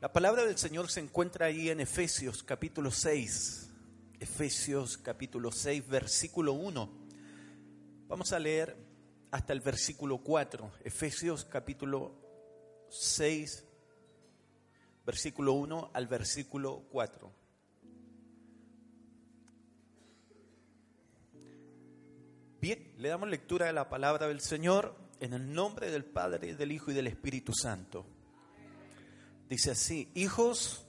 La palabra del Señor se encuentra ahí en Efesios capítulo 6. Efesios capítulo 6, versículo 1. Vamos a leer hasta el versículo 4. Efesios capítulo 6, versículo 1 al versículo 4. Bien, le damos lectura a la palabra del Señor en el nombre del Padre, del Hijo y del Espíritu Santo. Dice así, hijos,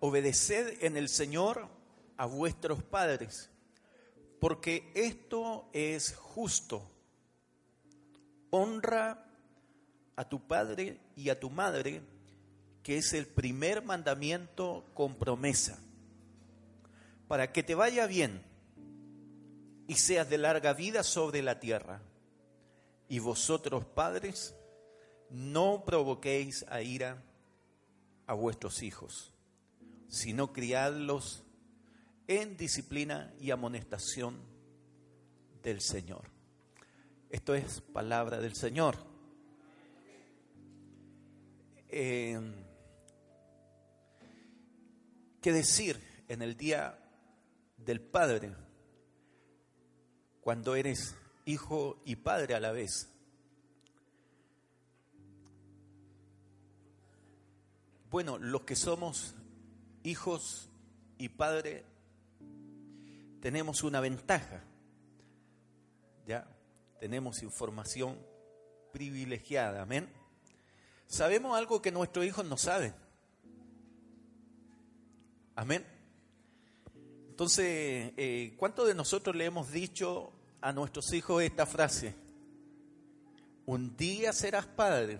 obedeced en el Señor a vuestros padres, porque esto es justo. Honra a tu padre y a tu madre, que es el primer mandamiento con promesa, para que te vaya bien y seas de larga vida sobre la tierra. Y vosotros, padres, no provoquéis a ira a vuestros hijos, sino criadlos en disciplina y amonestación del Señor. Esto es palabra del Señor. Eh, ¿Qué decir en el día del Padre cuando eres hijo y padre a la vez? Bueno, los que somos hijos y padre tenemos una ventaja. Ya tenemos información privilegiada, amén. Sabemos algo que nuestros hijos no saben. Amén. Entonces, eh, ¿cuántos de nosotros le hemos dicho a nuestros hijos esta frase? Un día serás padre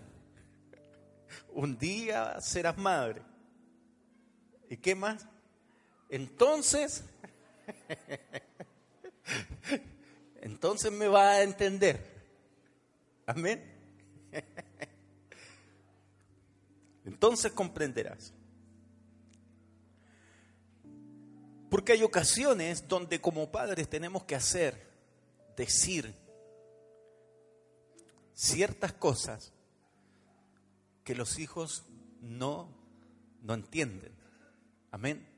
un día serás madre. ¿Y qué más? Entonces, entonces me va a entender. Amén. Entonces comprenderás. Porque hay ocasiones donde como padres tenemos que hacer, decir ciertas cosas que los hijos no, no entienden. Amén.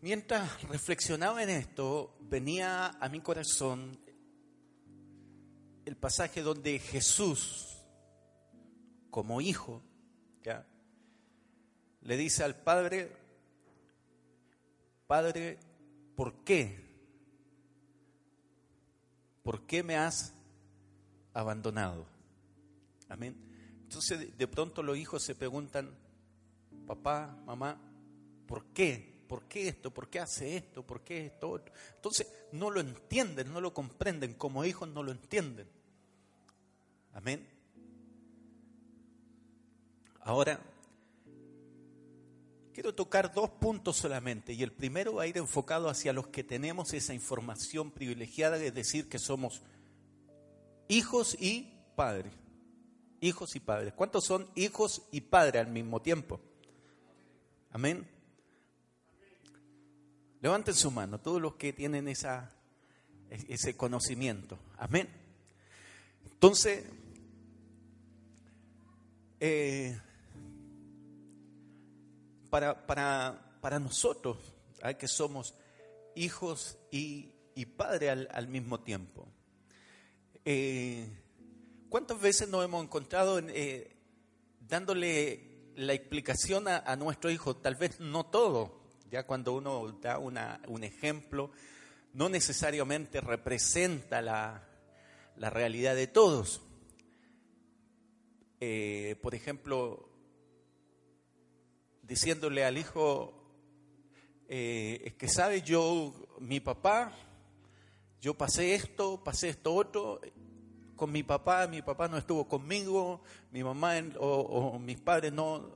Mientras reflexionaba en esto, venía a mi corazón el pasaje donde Jesús, como hijo, ¿ya? le dice al Padre, Padre, ¿por qué? ¿Por qué me has abandonado? Amén. Entonces de pronto los hijos se preguntan, papá, mamá, ¿por qué? ¿Por qué esto? ¿Por qué hace esto? ¿Por qué esto? Entonces no lo entienden, no lo comprenden, como hijos no lo entienden. Amén. Ahora, quiero tocar dos puntos solamente y el primero va a ir enfocado hacia los que tenemos esa información privilegiada de decir que somos hijos y padres hijos y padres. ¿Cuántos son hijos y padres al mismo tiempo? Amén. Levanten su mano, todos los que tienen esa, ese conocimiento. Amén. Entonces, eh, para, para, para, nosotros, que somos hijos y, y padres al, al, mismo tiempo, eh, ¿Cuántas veces nos hemos encontrado eh, dándole la explicación a, nuestro hijo? Tal vez no todo, ya cuando uno da un ejemplo, no necesariamente representa la, realidad de todos. Eh, por ejemplo, diciéndole al hijo, eh, es que sabe yo, mi papá, yo pasé esto, pasé esto otro, con mi papá, mi papá no estuvo conmigo, mi mamá o, mis padres no.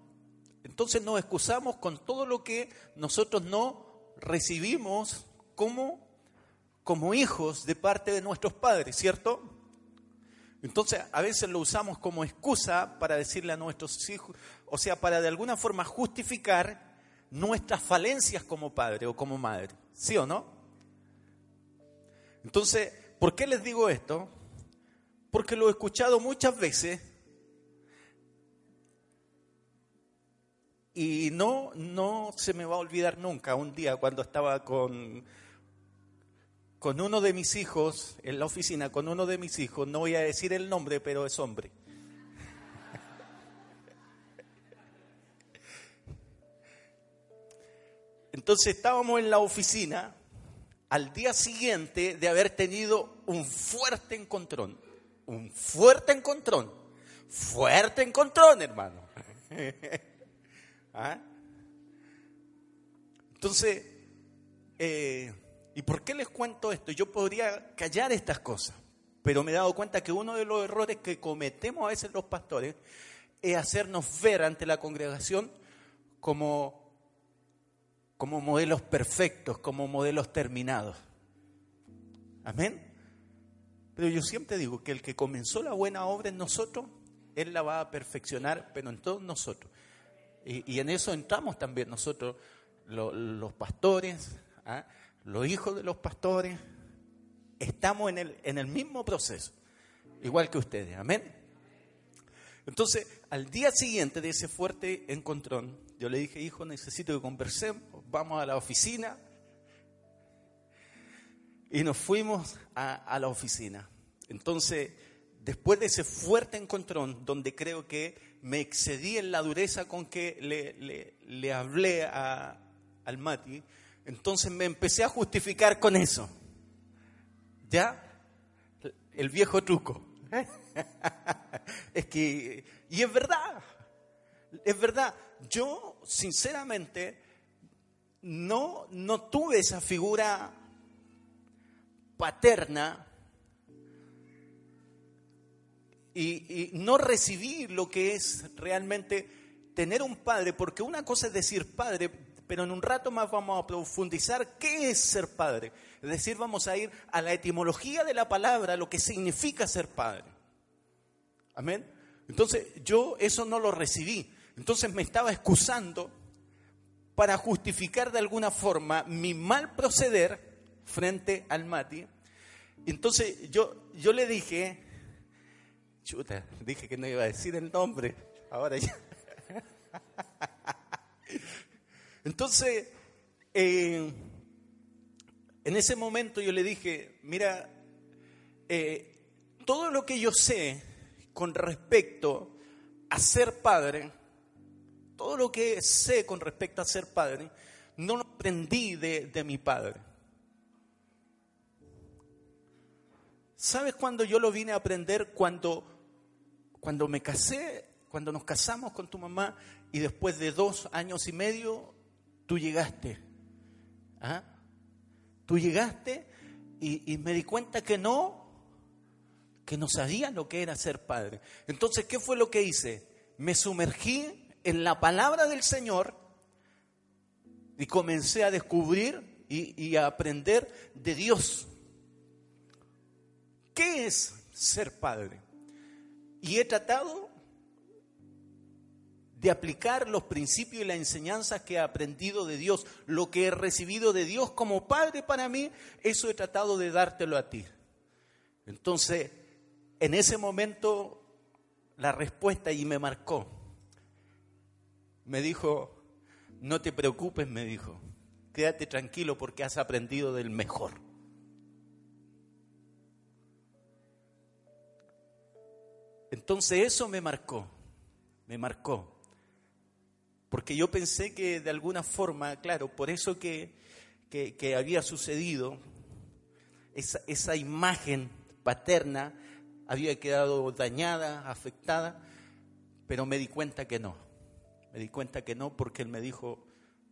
Entonces nos excusamos con todo lo que nosotros no recibimos como, como hijos de parte de nuestros padres, ¿cierto? Entonces a veces lo usamos como excusa para decirle a nuestros hijos, o sea, para de alguna forma justificar nuestras falencias como padre o como madre, ¿sí o no? Entonces, ¿por qué les digo esto? Porque lo he escuchado muchas veces Y no, no se me va a olvidar nunca un día cuando estaba con, con uno de mis hijos, en la oficina, con uno de mis hijos, no voy a decir el nombre, pero es hombre. Entonces estábamos en la oficina al día siguiente de haber tenido un fuerte encontrón, un fuerte encontrón, fuerte encontrón, hermano. ¿Ah? Entonces, eh, ¿y por qué les cuento esto? Yo podría callar estas cosas, pero me he dado cuenta que uno de los errores que cometemos a veces los pastores es hacernos ver ante la congregación como, como modelos perfectos, como modelos terminados. Amén. Pero yo siempre digo que el que comenzó la buena obra en nosotros, Él la va a perfeccionar, pero en todos nosotros. Y, en eso entramos también nosotros, los pastores, ¿ah? los hijos de los pastores, estamos en el, en el mismo proceso, igual que ustedes, amén. Entonces, al día siguiente de ese fuerte encontrón, yo le dije, hijo, necesito que conversemos, vamos a la oficina. Y nos fuimos a, a la oficina. Entonces, después de ese fuerte encontrón, donde creo que me excedí en la dureza con que le, hablé a, al Mati, entonces me empecé a justificar con eso. ¿Ya? El viejo truco. es que, y es verdad, es verdad, yo sinceramente no, no tuve esa figura paterna y, no recibí lo que es realmente tener un padre, porque una cosa es decir padre, pero en un rato más vamos a profundizar qué es ser padre. Es decir, vamos a ir a la etimología de la palabra, lo que significa ser padre. Amén. Entonces yo eso no lo recibí. Entonces me estaba excusando para justificar de alguna forma mi mal proceder frente al Mati. Entonces yo, yo le dije, Chuta, dije que no iba a decir el nombre. Ahora ya. Entonces, eh, en ese momento yo le dije, mira, eh, todo lo que yo sé con respecto a ser padre, todo lo que sé con respecto a ser padre, no lo aprendí de, de mi padre. ¿Sabes cuándo yo lo vine a aprender? Cuando cuando me casé, cuando nos casamos con tu mamá y después de dos años y medio, tú llegaste. ¿Ah? Tú llegaste y, me di cuenta que no, que no sabía lo que era ser padre. Entonces, ¿qué fue lo que hice? Me sumergí en la palabra del Señor y comencé a descubrir y, y a aprender de Dios. ¿Qué es ser padre? Y he tratado de aplicar los principios y las enseñanzas que he aprendido de Dios, lo que he recibido de Dios como Padre para mí, eso he tratado de dártelo a ti. Entonces, en ese momento, la respuesta y me marcó. Me dijo, no te preocupes, me dijo, quédate tranquilo porque has aprendido del mejor. Entonces eso me marcó, me marcó. Porque yo pensé que de alguna forma, claro, por eso que, había sucedido, esa, esa imagen paterna había quedado dañada, afectada, pero me di cuenta que no. Me di cuenta que no porque él me dijo,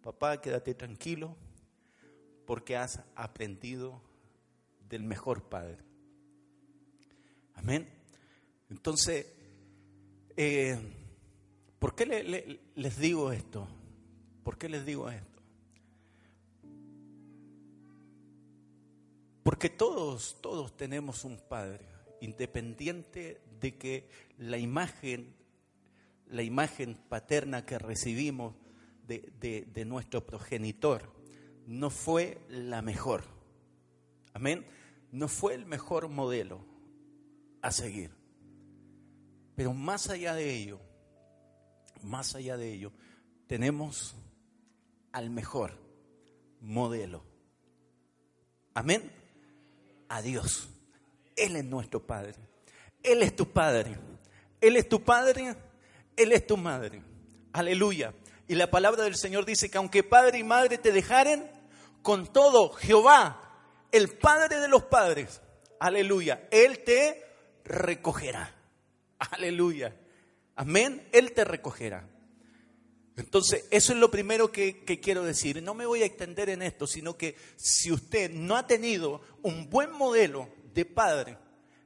papá, quédate tranquilo, porque has aprendido del mejor padre. Amén. Entonces, eh, ¿por qué les digo esto? ¿Por qué les digo esto? Porque todos, todos tenemos un padre, independiente de que la imagen, la imagen paterna que recibimos de, de nuestro progenitor no fue la mejor. Amén. No fue el mejor modelo a seguir. Pero más allá de ello, más allá de ello, tenemos al mejor modelo. Amén. A Dios. Él es nuestro Padre. Él es tu Padre. Él es tu Padre. Él es tu madre. Aleluya. Y la palabra del Señor dice que aunque padre y madre te dejaren, con todo Jehová, el Padre de los padres, aleluya, Él te recogerá. Aleluya. Amén. Él te recogerá. Entonces, eso es lo primero que, quiero decir. No me voy a extender en esto, sino que si usted no ha tenido un buen modelo de padre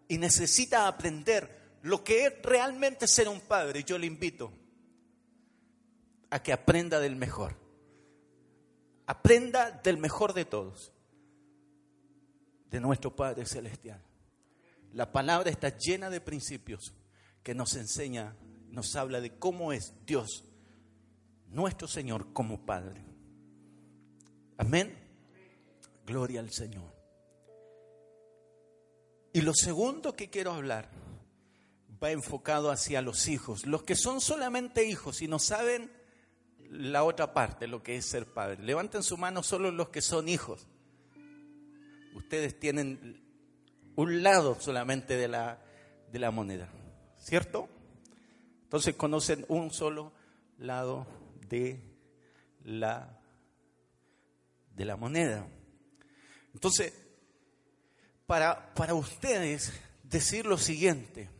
y necesita aprender lo que es realmente ser un padre, yo le invito a que aprenda del mejor. Aprenda del mejor de todos, de nuestro Padre Celestial. La palabra está llena de principios que nos enseña, nos habla de cómo es Dios, nuestro Señor, como Padre. Amén. Gloria al Señor. Y lo segundo que quiero hablar va enfocado hacia los hijos, los que son solamente hijos y no saben la otra parte, lo que es ser padre. Levanten su mano solo los que son hijos. Ustedes tienen un lado solamente de la, de la moneda, ¿cierto? Entonces conocen un solo lado de la, de la moneda. Entonces, para, para ustedes decir lo siguiente,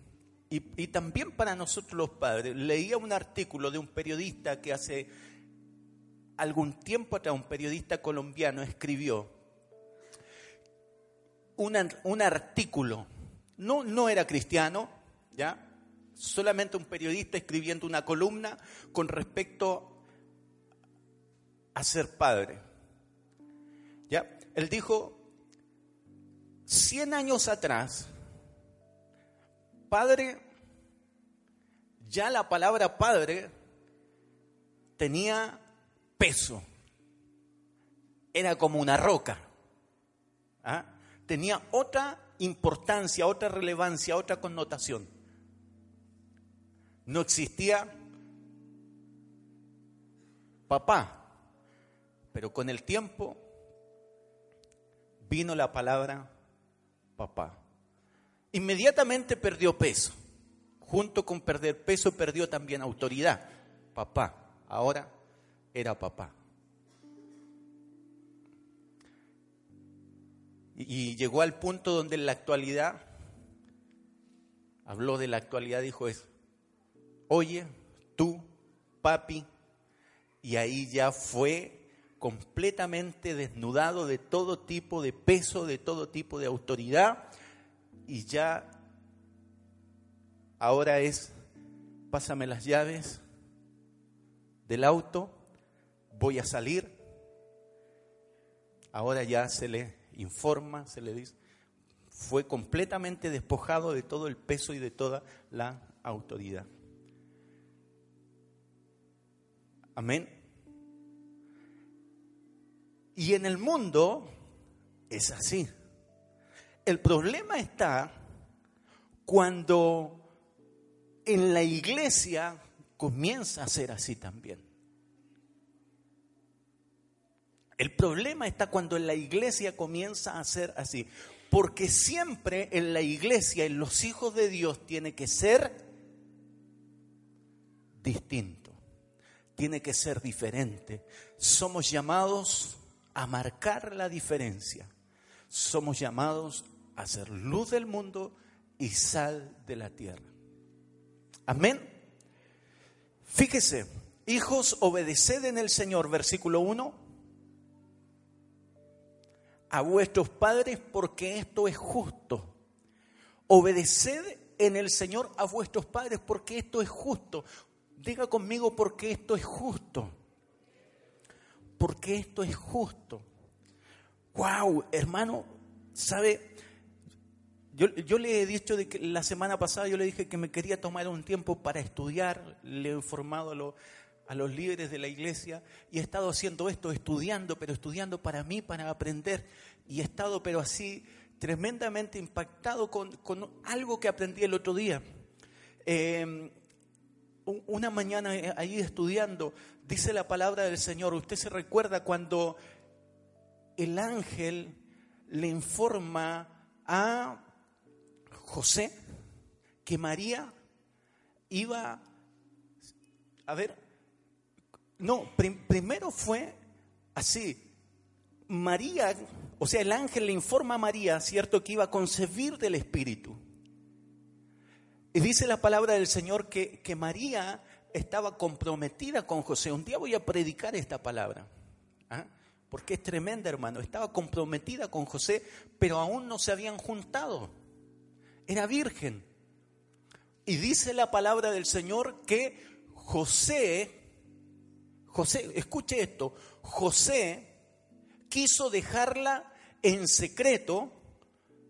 y, también para nosotros los padres. Leía un artículo de un periodista que hace algún tiempo atrás, un periodista colombiano, escribió un artículo. No, no era cristiano, ¿ya? Solamente un periodista escribiendo una columna con respecto a ser padre. ¿Ya? Él dijo, 100 años atrás, padre ya la palabra padre tenía peso, era como una roca, ¿ah? tenía otra importancia, otra relevancia, otra connotación. No existía papá, pero con el tiempo vino la palabra papá. Inmediatamente perdió peso junto con perder peso, perdió también autoridad. Papá, ahora era papá. Y, llegó al punto donde en la actualidad, habló de la actualidad, dijo es, oye, tú, papi, y ahí ya fue completamente desnudado de todo tipo de peso, de todo tipo de autoridad, y ya ahora es, pásame las llaves del auto, voy a salir. Ahora ya se le informa, se le dice, fue completamente despojado de todo el peso y de toda la autoridad. Amén. Y en el mundo es así. El problema está cuando en la iglesia comienza a ser así también. El problema está cuando en la iglesia comienza a ser así. Porque siempre en la iglesia, en los hijos de Dios, tiene que ser distinto. Tiene que ser diferente. Somos llamados a marcar la diferencia. Somos llamados a ser luz del mundo y sal de la tierra. Amén. Fíjese, hijos, obedeced en el Señor, versículo 1, a vuestros padres porque esto es justo. Obedeced en el Señor a vuestros padres porque esto es justo. Diga conmigo porque esto es justo. Porque esto es justo. Wow, hermano, ¿sabe? Yo, le he dicho de que la semana pasada, yo le dije que me quería tomar un tiempo para estudiar, le he informado a, a los líderes de la iglesia y he estado haciendo esto, estudiando, pero estudiando para mí, para aprender. Y he estado, pero así, tremendamente impactado con, algo que aprendí el otro día. Em, una mañana eh, ahí estudiando, dice la palabra del Señor, usted se recuerda cuando el ángel le informa a José que María iba, a ver, no, primero fue así, María, o sea, el ángel le informa a María, ¿cierto?, que iba a concebir del Espíritu. Y dice la palabra del Señor que, que María estaba comprometida con José. Un día voy a predicar esta palabra, ¿ah? porque es tremenda, hermano. Estaba comprometida con José, pero aún no se habían juntado. Era virgen. Y dice la palabra del Señor que José, José, escuche esto, José quiso dejarla en secreto,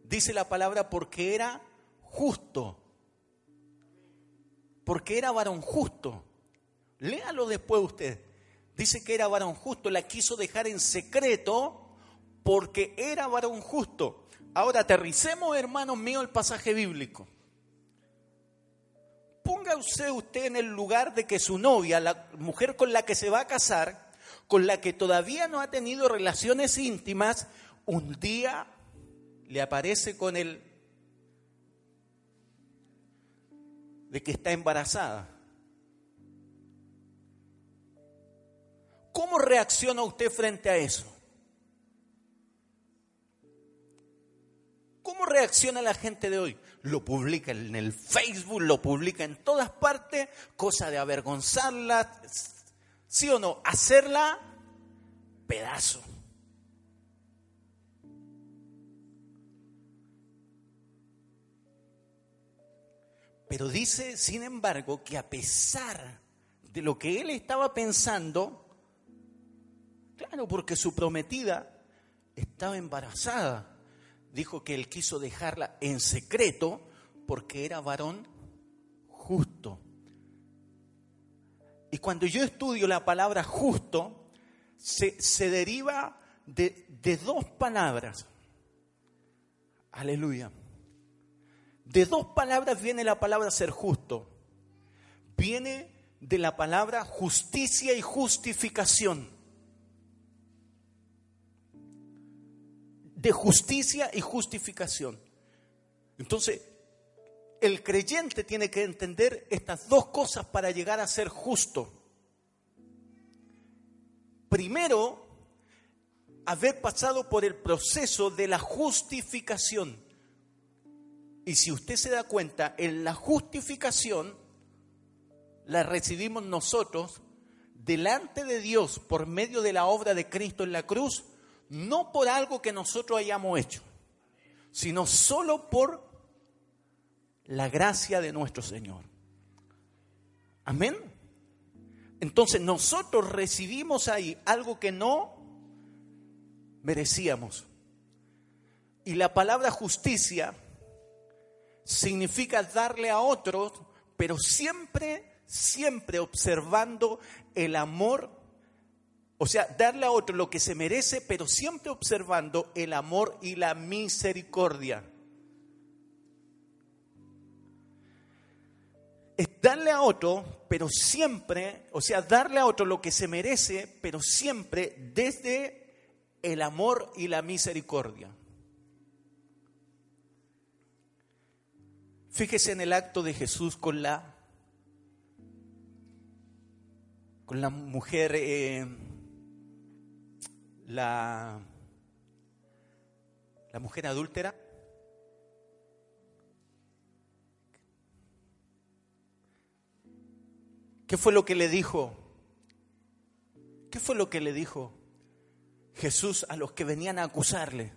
dice la palabra, porque era justo porque era varón justo. Léalo después usted. Dice que era varón justo, la quiso dejar en secreto porque era varón justo. Ahora aterricemos, hermanos míos, el pasaje bíblico. Póngase usted en el lugar de que su novia, la mujer con la que se va a casar, con la que todavía no ha tenido relaciones íntimas, un día le aparece con el de que está embarazada. ¿Cómo reacciona usted frente a eso? ¿Cómo reacciona la gente de hoy? Lo publica en el Facebook, lo publica en todas partes, cosa de avergonzarla, ¿sí o no? Hacerla pedazo. Pero dice, sin embargo, que a pesar de lo que él estaba pensando, claro, porque su prometida estaba embarazada, dijo que él quiso dejarla en secreto porque era varón justo. Y cuando yo estudio la palabra justo, se, deriva de, de dos palabras. Aleluya. De dos palabras viene la palabra ser justo. Viene de la palabra justicia y justificación. De justicia y justificación. Entonces, el creyente tiene que entender estas dos cosas para llegar a ser justo. Primero, haber pasado por el proceso de la justificación. Y si usted se da cuenta, en la justificación la recibimos nosotros delante de Dios por medio de la obra de Cristo en la cruz, no por algo que nosotros hayamos hecho, sino solo por la gracia de nuestro Señor. Amén. Entonces nosotros recibimos ahí algo que no merecíamos. Y la palabra justicia significa darle a otros, pero siempre, siempre observando el amor, o sea, darle a otro lo que se merece, pero siempre observando el amor y la misericordia. Es darle a otro, pero siempre, o sea, darle a otro lo que se merece, pero siempre desde el amor y la misericordia. Fíjese en el acto de Jesús con la, con la mujer, eh, la, la mujer adúltera. ¿Qué fue lo que le dijo? ¿Qué fue lo que le dijo Jesús a los que venían a acusarle?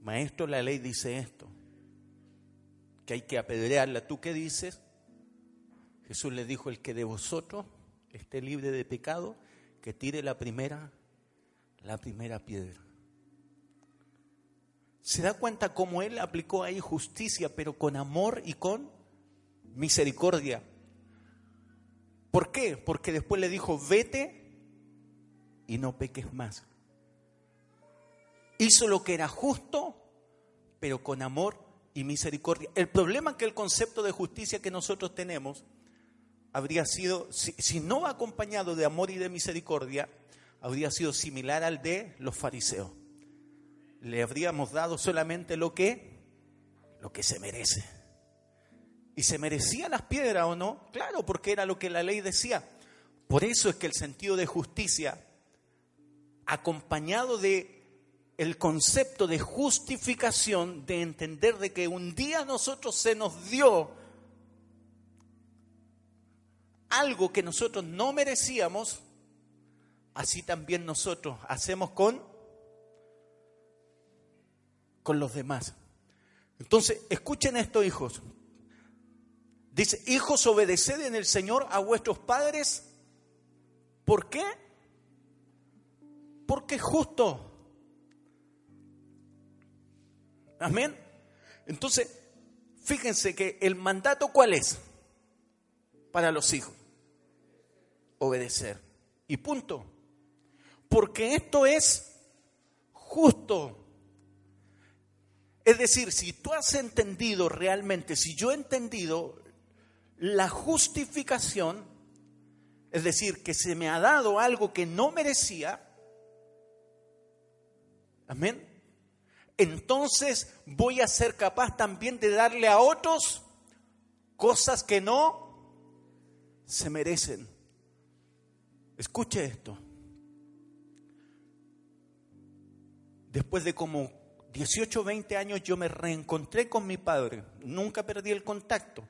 Maestro, la ley dice esto que hay que apedrearla. ¿Tú qué dices? Jesús le dijo, el que de vosotros esté libre de pecado, que tire la primera, la primera piedra. ¿Se da cuenta cómo él aplicó ahí justicia, pero con amor y con misericordia? ¿Por qué? Porque después le dijo, vete y no peques más. Hizo lo que era justo, pero con amor y misericordia. El problema es que el concepto de justicia que nosotros tenemos habría sido, si, no acompañado de amor y de misericordia, habría sido similar al de los fariseos. Le habríamos dado solamente lo que, lo que se merece. ¿Y se merecía las piedras o no? Claro, porque era lo que la ley decía. Por eso es que el sentido de justicia, acompañado de el concepto de justificación, de entender de que un día a nosotros se nos dio algo que nosotros no merecíamos, así también nosotros hacemos con, con los demás. Entonces, escuchen esto, hijos. Dice, hijos, obedeced en el Señor a vuestros padres. ¿Por qué? Porque es justo. Amén. Entonces, fíjense que el mandato cuál es para los hijos. Obedecer. Y punto. Porque esto es justo. Es decir, si tú has entendido realmente, si yo he entendido la justificación, es decir, que se me ha dado algo que no merecía, amén, entonces voy a ser capaz también de darle a otros cosas que no se merecen. Escuche esto. Después de como 18, 20 años yo me reencontré con mi padre. Nunca perdí el contacto.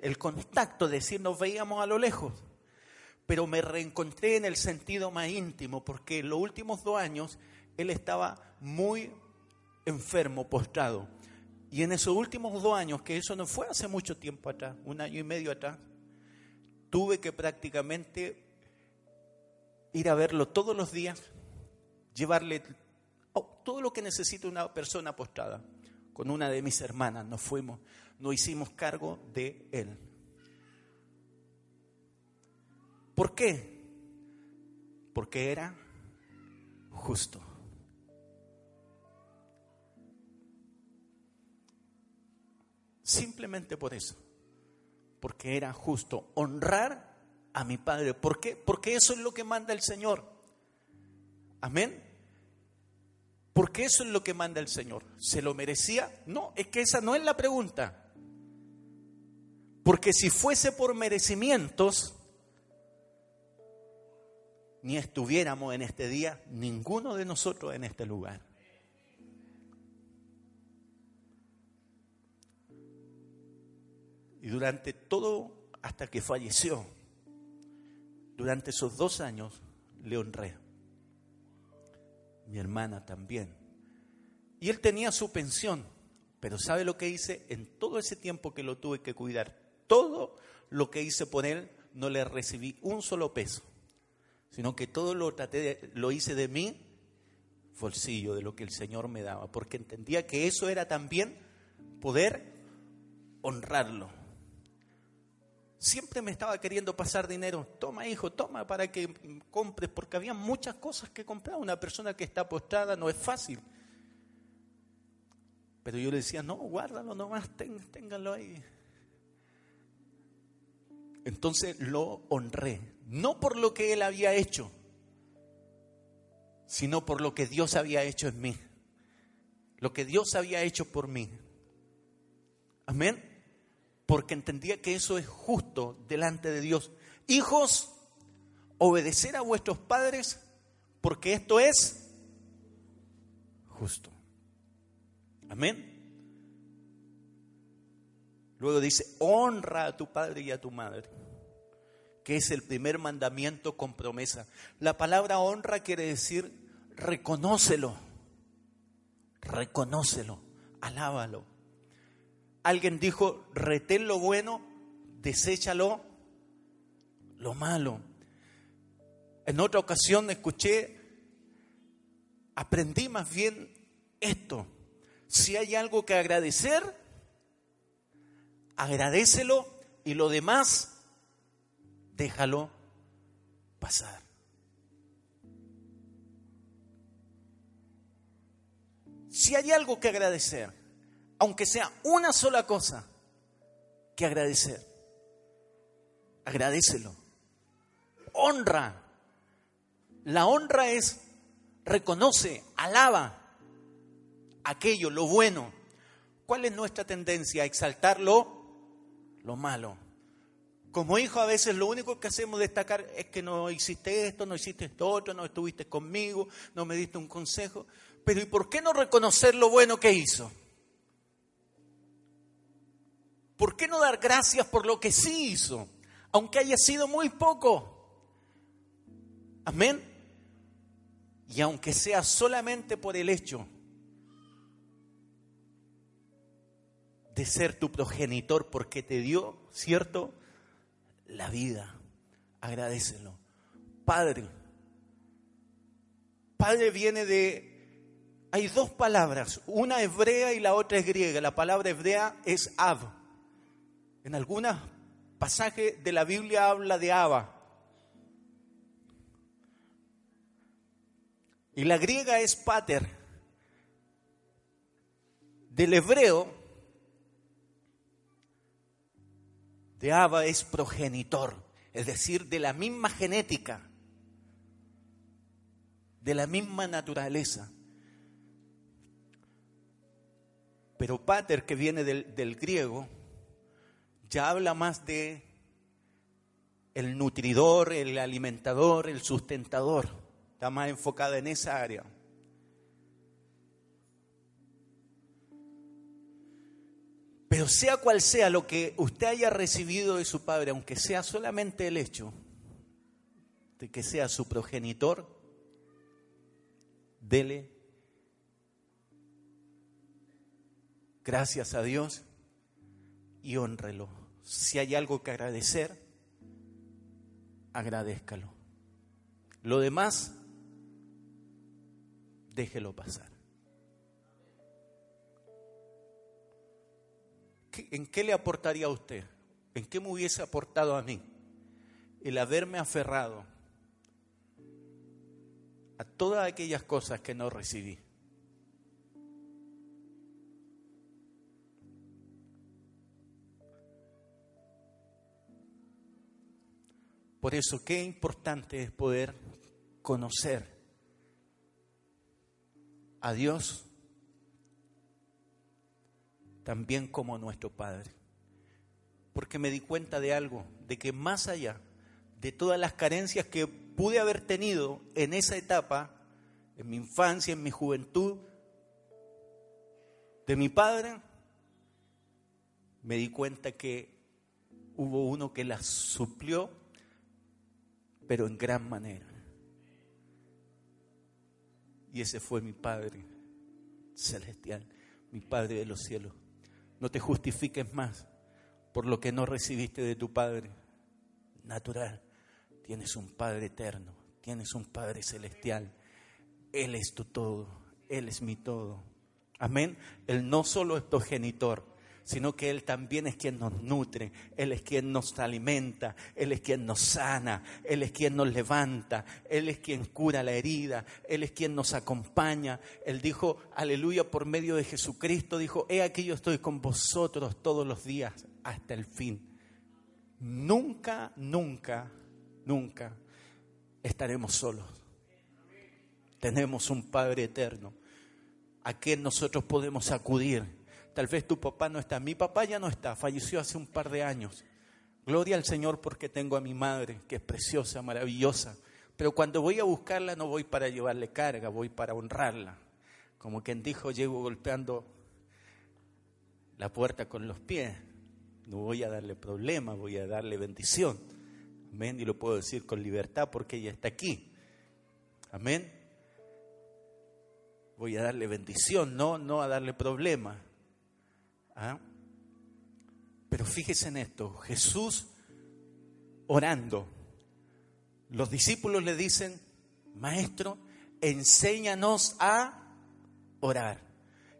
El contacto, de decir, nos veíamos a lo lejos. Pero me reencontré en el sentido más íntimo, porque en los últimos dos años él estaba muy enfermo, postrado. Y en esos últimos dos años, que eso no fue hace mucho tiempo atrás, un año y medio atrás, tuve que prácticamente ir a verlo todos los días, llevarle todo lo que necesita una persona postrada. Con una de mis hermanas nos fuimos, nos hicimos cargo de él. ¿Por qué? Porque era justo. Simplemente por eso. Porque era justo honrar a mi Padre. ¿Por qué? Porque eso es lo que manda el Señor. Amén. Porque eso es lo que manda el Señor. ¿Se lo merecía? No, es que esa no es la pregunta. Porque si fuese por merecimientos, ni estuviéramos en este día ninguno de nosotros en este lugar. Durante todo, hasta que falleció, durante esos dos años, le honré. Mi hermana también. Y él tenía su pensión, pero ¿sabe lo que hice? En todo ese tiempo que lo tuve que cuidar, todo lo que hice por él, no le recibí un solo peso, sino que todo lo traté, lo hice de mi bolsillo, de lo que el Señor me daba, porque entendía que eso era también poder honrarlo siempre me estaba queriendo pasar dinero. Toma, hijo, toma para que compres, porque había muchas cosas que comprar. Una persona que está postrada no es fácil. Pero yo le decía, no, guárdalo nomás, ténganlo ahí. Entonces lo honré, no por lo que él había hecho, sino por lo que Dios había hecho en mí. Lo que Dios había hecho por mí. Amén porque entendía que eso es justo delante de Dios. Hijos, obedecer a vuestros padres, porque esto es justo. Amén. Luego dice, honra a tu padre y a tu madre, que es el primer mandamiento con promesa. La palabra honra quiere decir reconócelo, reconócelo, alábalo. Alguien dijo, retén lo bueno, deséchalo lo malo. En otra ocasión escuché, aprendí más bien esto. Si hay algo que agradecer, agradecelo y lo demás, déjalo pasar. Si hay algo que agradecer, aunque sea una sola cosa, que agradecer. agradecelo. Honra. La honra es reconoce, alaba aquello, lo bueno. ¿Cuál es nuestra tendencia? A exaltar lo, lo malo. Como hijo a veces lo único que hacemos destacar es que no hiciste esto, no hiciste esto otro, no estuviste conmigo, no me diste un consejo. Pero ¿y por qué no reconocer lo bueno que hizo? ¿Por qué no dar gracias por lo que sí hizo? Aunque haya sido muy poco. Amén. Y aunque sea solamente por el hecho de ser tu progenitor porque te dio, ¿cierto? La vida. Agradecelo. Padre. Padre viene de... Hay dos palabras, una hebrea y la otra es griega. La palabra hebrea es Ab en algunos pasajes de la Biblia habla de Abba. Y la griega es pater. Del hebreo, de Abba es progenitor, es decir, de la misma genética, de la misma naturaleza. Pero pater, que viene del, del griego, ya habla más de el nutridor, el alimentador, el sustentador. Está más enfocada en esa área. Pero sea cual sea lo que usted haya recibido de su padre, aunque sea solamente el hecho de que sea su progenitor, dele gracias a Dios y honrelo. Si hay algo que agradecer, agradezcalo. Lo demás, déjelo pasar. ¿En qué le aportaría a usted? ¿En qué me hubiese aportado a mí el haberme aferrado a todas aquellas cosas que no recibí? Por eso, qué importante es poder conocer a Dios también como nuestro Padre. Porque me di cuenta de algo, de que más allá de todas las carencias que pude haber tenido en esa etapa, en mi infancia, en mi juventud, de mi padre, me di cuenta que hubo uno que las suplió pero en gran manera. Y ese fue mi Padre celestial, mi Padre de los cielos. No te justifiques más por lo que no recibiste de tu Padre natural. Tienes un Padre eterno, tienes un Padre celestial. Él es tu todo, Él es mi todo. Amén. Él no solo es tu genitor, sino que Él también es quien nos nutre, Él es quien nos alimenta, Él es quien nos sana, Él es quien nos levanta, Él es quien cura la herida, Él es quien nos acompaña. Él dijo, aleluya, por medio de Jesucristo, dijo, he aquí yo estoy con vosotros todos los días hasta el fin. Nunca, nunca, nunca estaremos solos. Tenemos un Padre eterno a quien nosotros podemos acudir Tal vez tu papá no está. Mi papá ya no está, falleció hace un par de años. Gloria al Señor porque tengo a mi madre, que es preciosa, maravillosa. Pero cuando voy a buscarla no voy para llevarle carga, voy para honrarla. Como quien dijo, llego golpeando la puerta con los pies. No voy a darle problema, voy a darle bendición. Amén. Y lo puedo decir con libertad porque ella está aquí. Amén. Voy a darle bendición, no, no a darle problema. ¿Ah? Pero fíjese en esto, Jesús orando, los discípulos le dicen, maestro, enséñanos a orar.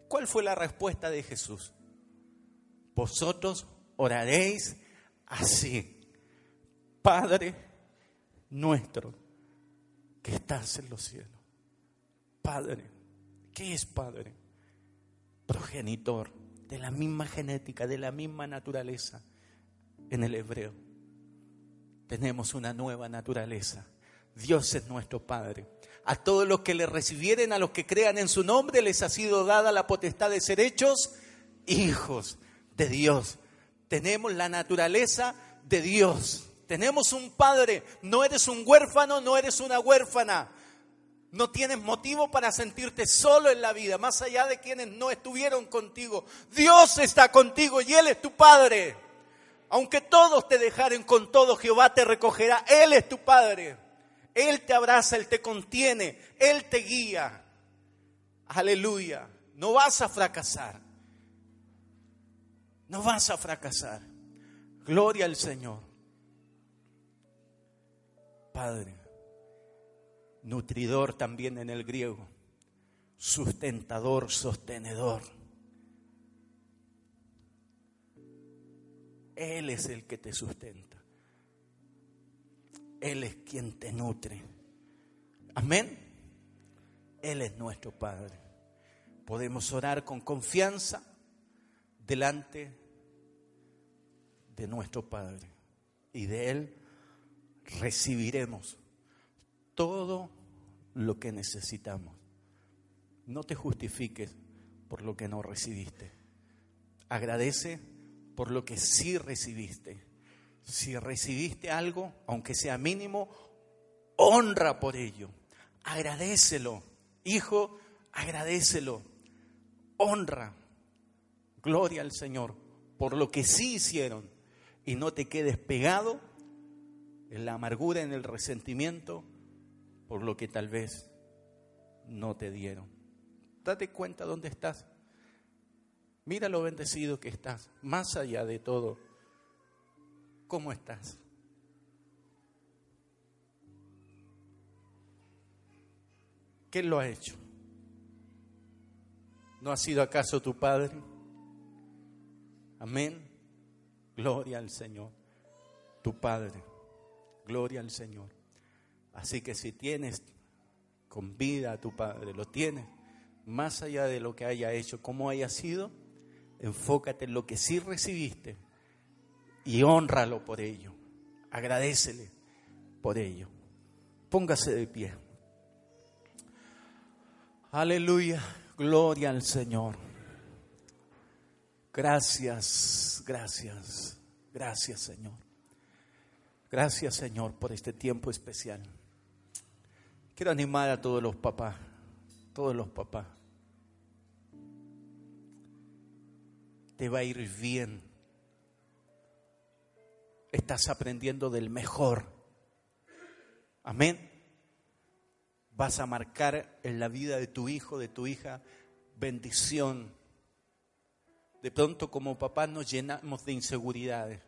¿Cuál fue la respuesta de Jesús? Vosotros oraréis así. Padre nuestro que estás en los cielos. Padre, ¿qué es Padre? Progenitor de la misma genética, de la misma naturaleza en el hebreo. tenemos una nueva naturaleza. Dios es nuestro Padre. A todos los que le recibieren, a los que crean en su nombre, les ha sido dada la potestad de ser hechos hijos de Dios. Tenemos la naturaleza de Dios. Tenemos un Padre. No eres un huérfano, no eres una huérfana. No tienes motivo para sentirte solo en la vida, más allá de quienes no estuvieron contigo. Dios está contigo y Él es tu Padre. Aunque todos te dejaren con todo, Jehová te recogerá. Él es tu Padre. Él te abraza, Él te contiene, Él te guía. Aleluya. No vas a fracasar. No vas a fracasar. Gloria al Señor. Padre, nutridor también en el griego, sustentador, sostenedor. Él es el que te sustenta. Él es quien te nutre. Amén. Él es nuestro Padre. Podemos orar con confianza delante de nuestro Padre. Y de Él recibiremos todo lo que necesitamos. No te justifiques por lo que no recibiste. Agradece por lo que sí recibiste. Si recibiste algo, aunque sea mínimo, honra por ello. Agradecelo. Hijo, agradecelo. Honra. Gloria al Señor por lo que sí hicieron. Y no te quedes pegado en la amargura, en el resentimiento, por lo que tal vez no te dieron. Date cuenta dónde estás. Mira lo bendecido que estás, más allá de todo. ¿Cómo estás? ¿Qué lo ha hecho? ¿No ha sido acaso tu Padre? Amén. Gloria al Señor, tu Padre. Gloria al Señor. Así que si tienes con vida a tu Padre, lo tienes, más allá de lo que haya hecho, como haya sido, enfócate en lo que sí recibiste y honralo por ello. Agradecele por ello. Póngase de pie. Aleluya, gloria al Señor. Gracias, gracias, gracias Señor. Gracias Señor por este tiempo especial. Quiero animar a todos los papás, todos los papás. Te va a ir bien. Estás aprendiendo del mejor. Amén. Vas a marcar en la vida de tu hijo, de tu hija, bendición. De pronto como papás nos llenamos de inseguridades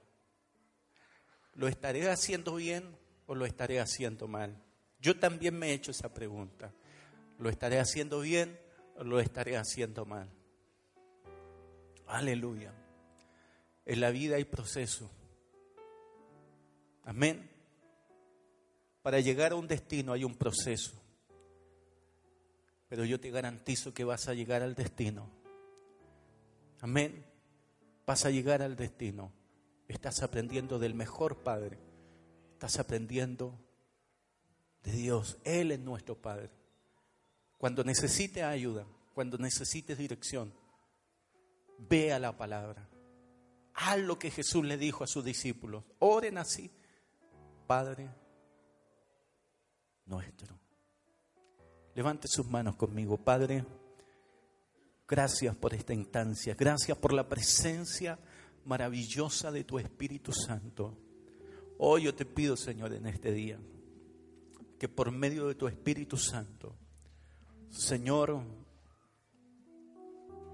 ¿lo estaré haciendo bien o lo estaré haciendo mal? Yo también me he hecho esa pregunta. ¿Lo estaré haciendo bien o lo estaré haciendo mal? Aleluya. En la vida hay proceso. Amén. Para llegar a un destino hay un proceso. Pero yo te garantizo que vas a llegar al destino. Amén. Vas a llegar al destino. Estás aprendiendo del mejor Padre. Estás aprendiendo de Dios. Él es nuestro Padre. Cuando necesites ayuda, cuando necesites dirección, ve a la palabra. Haz lo que Jesús le dijo a sus discípulos. Oren así. Padre nuestro. Levante sus manos conmigo, Padre. Gracias por esta instancia. Gracias por la presencia maravillosa de tu Espíritu Santo. Hoy yo te pido, Señor, en este día, que por medio de tu Espíritu Santo, Señor,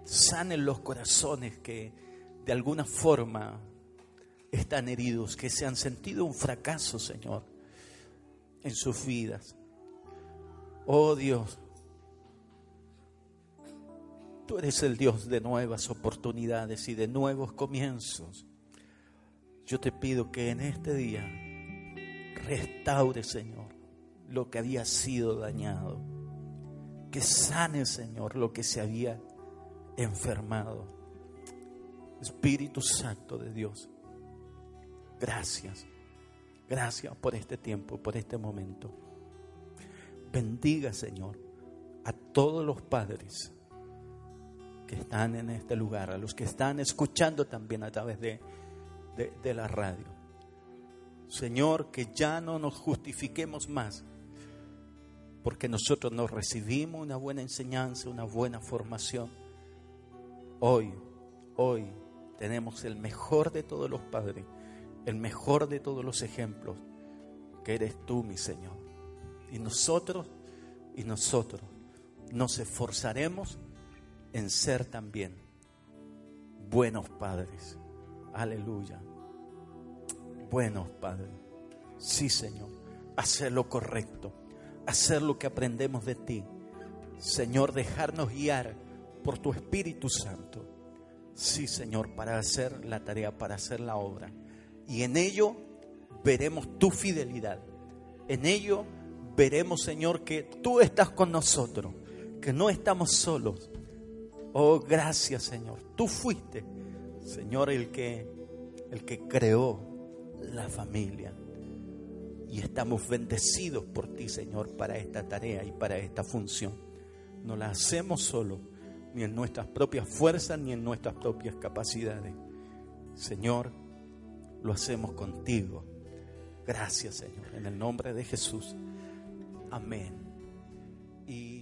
sanen los corazones que de alguna forma están heridos, que se han sentido un fracaso, Señor, en sus vidas. Oh Dios, Tú eres el Dios de nuevas oportunidades y de nuevos comienzos. Yo te pido que en este día restaure, Señor, lo que había sido dañado. Que sane, Señor, lo que se había enfermado. Espíritu Santo de Dios, gracias. Gracias por este tiempo, por este momento. Bendiga, Señor, a todos los padres que están en este lugar, a los que están escuchando también a través de, de, la radio. Señor, que ya no nos justifiquemos más, porque nosotros nos recibimos una buena enseñanza, una buena formación. Hoy, hoy tenemos el mejor de todos los padres, el mejor de todos los ejemplos, que eres tú, mi Señor. Y nosotros, y nosotros nos esforzaremos en ser también buenos padres. Aleluya. Buenos padres. Sí, Señor. Hacer lo correcto. Hacer lo que aprendemos de ti. Señor, dejarnos guiar por tu Espíritu Santo. Sí, Señor, para hacer la tarea, para hacer la obra. Y en ello veremos tu fidelidad. En ello veremos, Señor, que tú estás con nosotros, que no estamos solos. Oh, gracias, Señor. Tú fuiste, Señor, el que el que creó la familia. Y estamos bendecidos por ti, Señor, para esta tarea y para esta función. No la hacemos solo, ni en nuestras propias fuerzas, ni en nuestras propias capacidades. Señor, lo hacemos contigo. Gracias, Señor, en el nombre de Jesús. Amén. Y